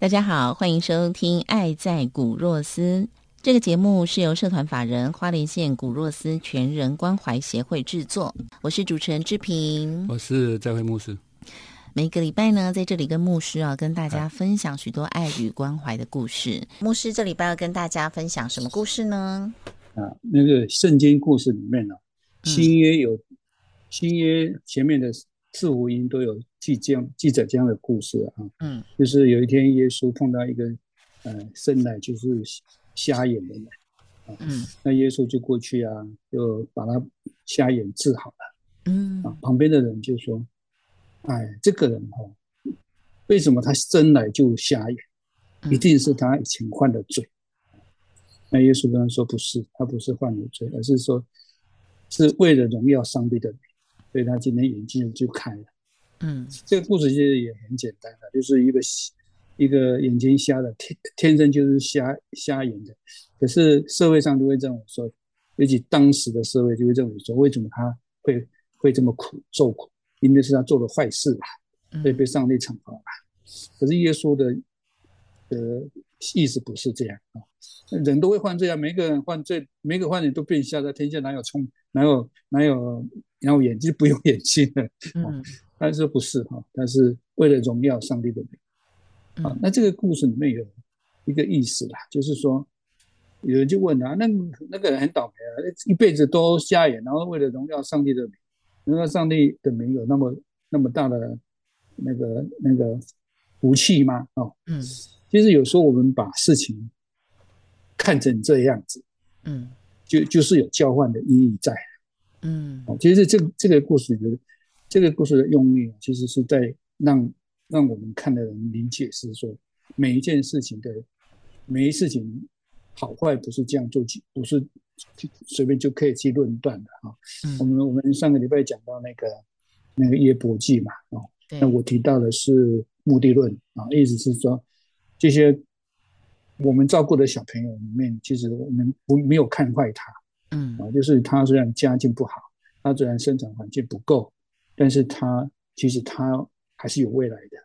大家好，欢迎收听《爱在古若斯》这个节目，是由社团法人花莲县古若斯全人关怀协会制作。我是主持人志平，我是在会牧师。每个礼拜呢，在这里跟牧师啊，跟大家分享许多爱与关怀的故事。牧师这礼拜要跟大家分享什么故事呢？啊，那个圣经故事里面呢，新约有新约前面的四福音都有。记这样记载这样的故事啊，嗯，就是有一天耶稣碰到一个，呃，生来就是瞎眼的人，啊。嗯，那耶稣就过去啊，就把他瞎眼治好了，嗯，啊，旁边的人就说，哎，这个人哈，为什么他生来就瞎眼？一定是他以前犯的罪。那耶稣跟他说，不是，他不是犯了罪，而是说是为了荣耀上帝的名，所以他今天眼睛就开了。嗯，这个故事其实也很简单的，就是一个一个眼睛瞎的，天天生就是瞎瞎眼的，可是社会上就会这样说，尤其当时的社会就会这么说，为什么他会会这么苦受苦？因为是他做了坏事吧，所以被上帝惩罚嘛。可是耶稣的呃意思不是这样啊，人都会犯罪啊，每个人犯罪，每个犯人都变瞎的，天下哪有聪哪有哪有哪有眼睛不用眼睛的？嗯。但是不是哈？但是为了荣耀上帝的名啊。那这个故事里面有一个意思啦，就是说有人就问啊，那那个人很倒霉啊，一辈子都瞎眼，然后为了荣耀上帝的名，荣耀上帝的名有那么那么大的那个那个福气吗？哦，嗯，其实有时候我们把事情看成这样子，嗯，就就是有交换的意义在，嗯，哦，其实这这个故事里面。这个故事的用意其实是在让让我们看的人理解，是说每一件事情的每一事情好坏不是这样做，不是随便就可以去论断的哈。我们我们上个礼拜讲到那个那个耶伯记嘛，哦，那我提到的是目的论啊，意思是说这些我们照顾的小朋友里面，其实我们不没有看坏他，嗯啊，就是他虽然家境不好，他虽然生长环境不够。但是他其实他还是有未来的，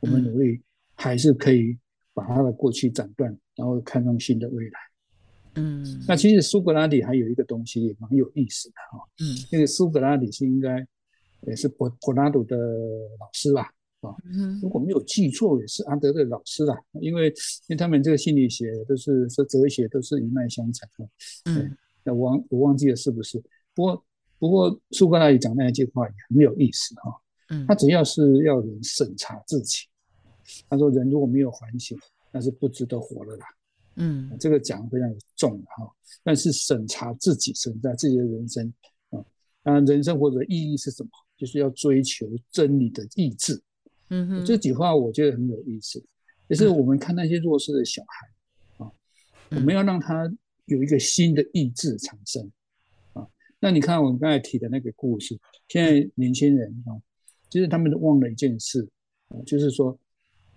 我们努力还是可以把他的过去斩断，然后看上新的未来。嗯，那其实苏格拉底还有一个东西也蛮有意思的哈。嗯，那个苏格拉底是应该也是柏柏拉图的老师吧？啊，如果没有记错，也是安德的老师啦。因为因为他们这个心理学都是说哲学都是一脉相承的。嗯，那我忘我忘记了是不是？不过。不过苏格拉底讲那一句话也很有意思哈，嗯，他只要是要人审查自己，他说人如果没有反省，那是不值得活的啦，嗯，这个讲非常重的哈。但是审查自己，审查自己的人生啊，啊，人生活的意义是什么？就是要追求真理的意志，嗯哼，这句话我觉得很有意思，就是我们看那些弱势的小孩啊，我们要让他有一个新的意志产生。那你看我们刚才提的那个故事，现在年轻人啊，其实他们都忘了一件事啊，就是说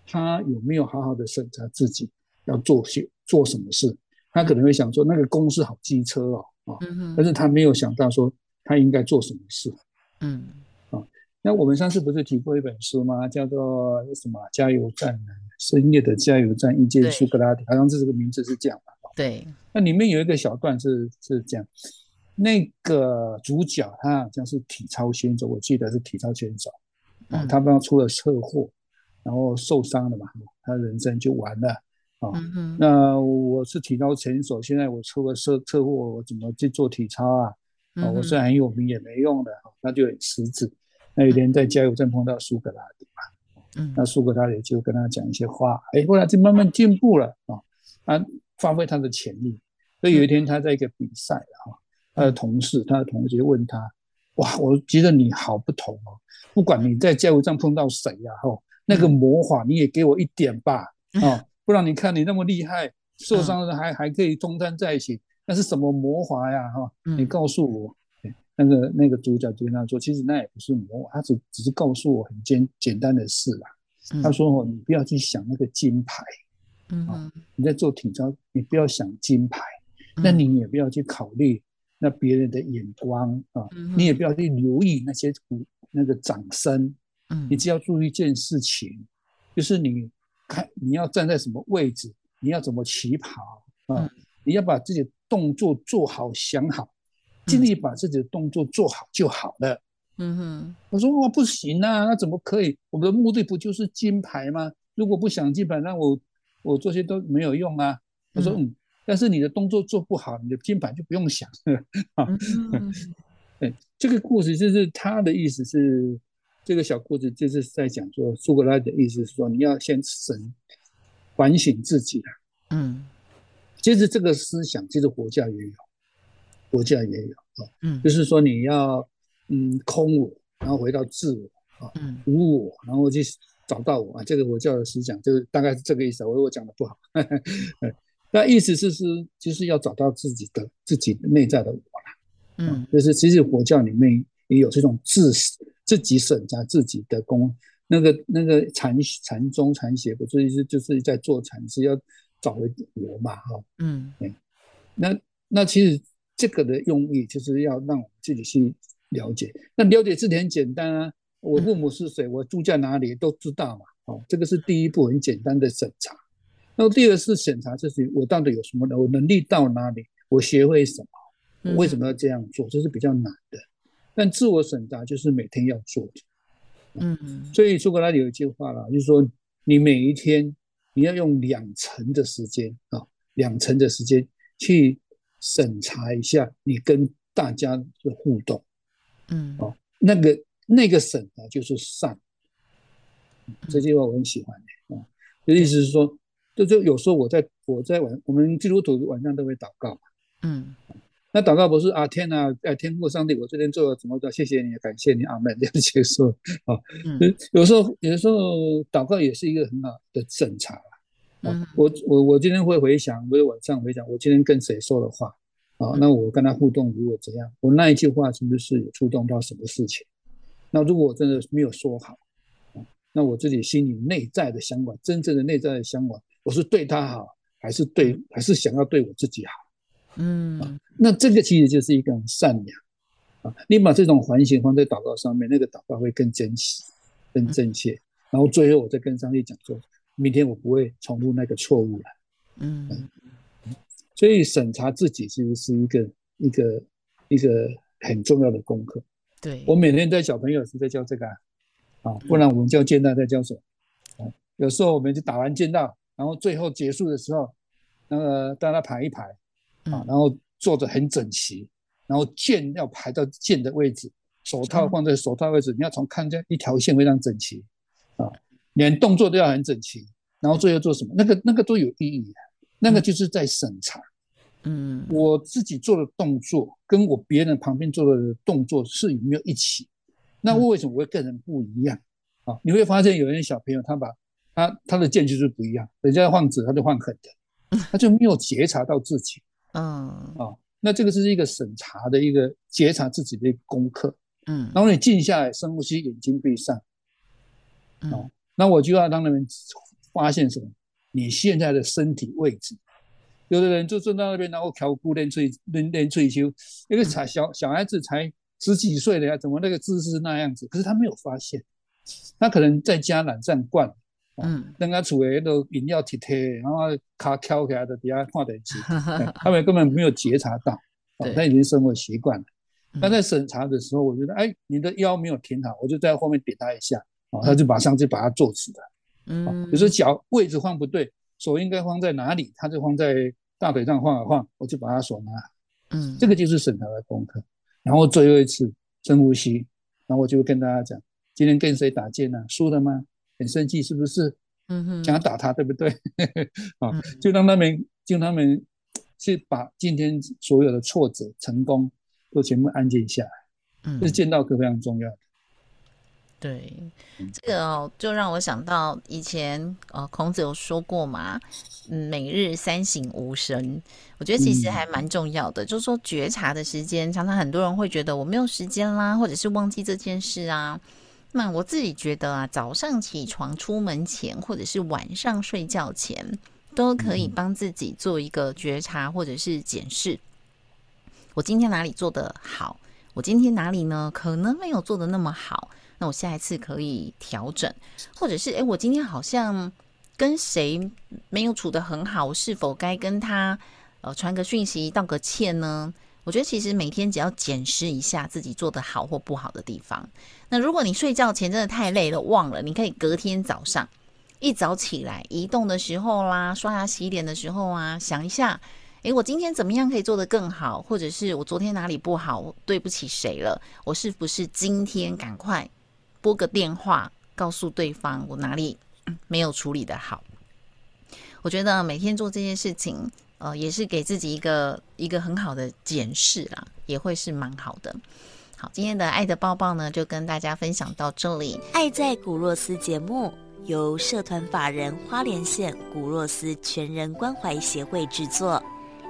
他有没有好好的审查自己要做些做什么事？他可能会想说那个公司好机车哦啊，但是他没有想到说他应该做什么事。嗯，啊，那我们上次不是提过一本书吗？叫做什么？加油站？深夜的加油站，遇见苏格拉底，好像这个名字是这样吧。对，那里面有一个小段是是这样。那个主角他好像是体操选手，我记得是体操选手，啊，他刚出了车祸，然后受伤了嘛，他人生就完了啊。那我是体操选手，现在我出了车车祸，我怎么去做体操啊？啊，我虽然很有名也没用的，那就很辞职。那有一天在加油站碰到苏格拉底嘛，嗯，那苏格拉底就跟他讲一些话，哎，后来就慢慢进步了啊，他发挥他的潜力。所以有一天他在一个比赛哈，他的同事、他的同学问他，哇，我觉得你好不同哦，不管你在加油站碰到谁呀，哈，那个魔法你也给我一点吧，啊，不然你看你那么厉害，受伤了还还可以中餐在一起，那是什么魔法呀，哈，你告诉我。那个那个主角就跟他说：“其实那也不是魔，他只只是告诉我很简简单的事啦。”他说：“哦，你不要去想那个金牌，嗯，你在做体操，你不要想金牌，那你也不要去考虑那别人的眼光啊，你也不要去留意那些鼓那个掌声，嗯，你只要注意一件事情，就是你看你要站在什么位置，你要怎么起跑啊，你要把自己的动作做好，想好。”尽力把自己的动作做好就好了。嗯哼，我说我不行啊，那怎么可以？我们的目的不就是金牌吗？如果不想金牌，那我我这些都没有用啊。他说嗯，但是你的动作做不好，你的金牌就不用想。啊，对，这个故事就是他的意思是，这个小故事就是在讲说，苏格拉底的意思是说，你要先审反省自己啊。嗯，其实这个思想其实佛教也有。国家也有啊，嗯，就是说你要嗯空我，然后回到自我啊，嗯，无我，然后去找到我啊，这个我教的思想就是大概是这个意思。我我讲的不好，那意思是是就是要找到自己的自己内在的我啦，嗯，就是其实佛教里面也有这种自自己审查自己的功，那个那个禅禅宗禅学不是是就是在做禅是要找回我嘛，哈，嗯，那那其实。这个的用意就是要让我们自己去了解。那了解自己很简单啊，我父母是谁，我住在哪里都知道嘛。哦，这个是第一步很简单的审查。那第二是审查，就是我到底有什么呢？我能力到哪里？我学会什么？我为什么要这样做？这是比较难的。但自我审查就是每天要做的。嗯，所以苏格拉底有一句话啦，就是说你每一天你要用两成的时间啊，两成的时间去。审查一下你跟大家的互动，嗯，哦，那个那个审查就是善，这句话我很喜欢的啊。就意思是说，就就有时候我在我在晚，我们基督徒晚上都会祷告嘛，嗯，那祷告不是啊天呐，哎天父上帝，我这天做了什么的，谢谢你，感谢你，阿门，这样结束啊。有时候有时候祷告也是一个很好的审查啊。我我我今天会回想，我晚上回想，我今天跟谁说的话啊？那我跟他互动如果怎样？我那一句话是不是有触动到什么事情？那如果我真的没有说好啊，那我自己心里内在的想法，真正的内在的想法，我是对他好，还是对，还是想要对我自己好？嗯，那这个其实就是一个很善良啊。你把这种环境放在祷告上面，那个祷告会更真实、更正确。然后最后我再跟上帝讲说。明天我不会重复那个错误了。嗯，所以审查自己其实是一个一个一个很重要的功课。对，我每天在小朋友是在教这个啊，啊不然我们教剑道在教什么？啊有时候我们就打完剑道，然后最后结束的时候，那个大家排一排啊，然后坐着很整齐，然后剑要排到剑的位置，手套放在手套位置，你要从看见一条线非常整齐啊。连动作都要很整齐，然后最后做什么？那个那个都有意义的，那个就是在审查。嗯，我自己做的动作跟我别人旁边做的动作是有没有一起？那我为什么会跟人不一样？啊，你会发现有些小朋友他把他他的剑就是不一样，人家换直他就换狠的，他就没有觉察到自己。嗯啊，那这个是一个审查的一个觉察自己的一个功课。嗯，然后你静下来，深呼吸，眼睛闭上。嗯。那我就要让他们发现什么？你现在的身体位置，有的人就坐在那边，然后调骨练吹练练吹球，一个才小小孩子才十几岁的呀，怎么那个姿势那样子？可是他没有发现，他可能在家懒散惯，嗯，人家厝诶都饮料贴贴，然后卡翘起来的底下看电视，他们根本没有觉察到，他已经生活习惯了。那在审查的时候，我觉得，哎，你的腰没有挺好，我就在后面点他一下。他就马上就把它坐直了，嗯，有时候脚位置放不对，手应该放在哪里，他就放在大腿上晃啊晃，我就把他手拿，嗯，这个就是审查的功课。然后最后一次深呼吸，然后我就跟大家讲，今天跟谁打架呢？输了吗？很生气是不是？嗯哼，想要打他，对不对？啊，就让他们，就他们去把今天所有的挫折、成功都全部安静下来。嗯，这是剑道课非常重要的。对，这个就让我想到以前呃，孔子有说过嘛，嗯，每日三省吾身。我觉得其实还蛮重要的，就是说觉察的时间，常常很多人会觉得我没有时间啦，或者是忘记这件事啊。那我自己觉得啊，早上起床出门前，或者是晚上睡觉前，都可以帮自己做一个觉察或者是检视。我今天哪里做的好？我今天哪里呢？可能没有做的那么好。那我下一次可以调整，或者是诶，我今天好像跟谁没有处得很好，是否该跟他呃传个讯息道个歉呢？我觉得其实每天只要检视一下自己做的好或不好的地方。那如果你睡觉前真的太累了忘了，你可以隔天早上一早起来移动的时候啦，刷牙洗脸的时候啊，想一下，诶，我今天怎么样可以做得更好？或者是我昨天哪里不好，对不起谁了？我是不是今天赶快拨个电话告诉对方我哪里没有处理的好？我觉得每天做这些事情。呃，也是给自己一个一个很好的检视啦，也会是蛮好的。好，今天的爱的抱抱呢，就跟大家分享到这里。爱在古若斯节目由社团法人花莲县古若斯全人关怀协会制作，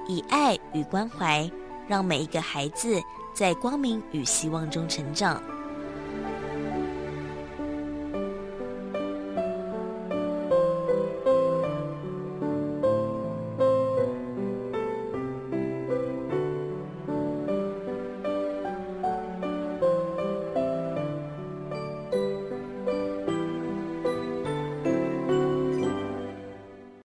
以爱与关怀，让每一个孩子在光明与希望中成长。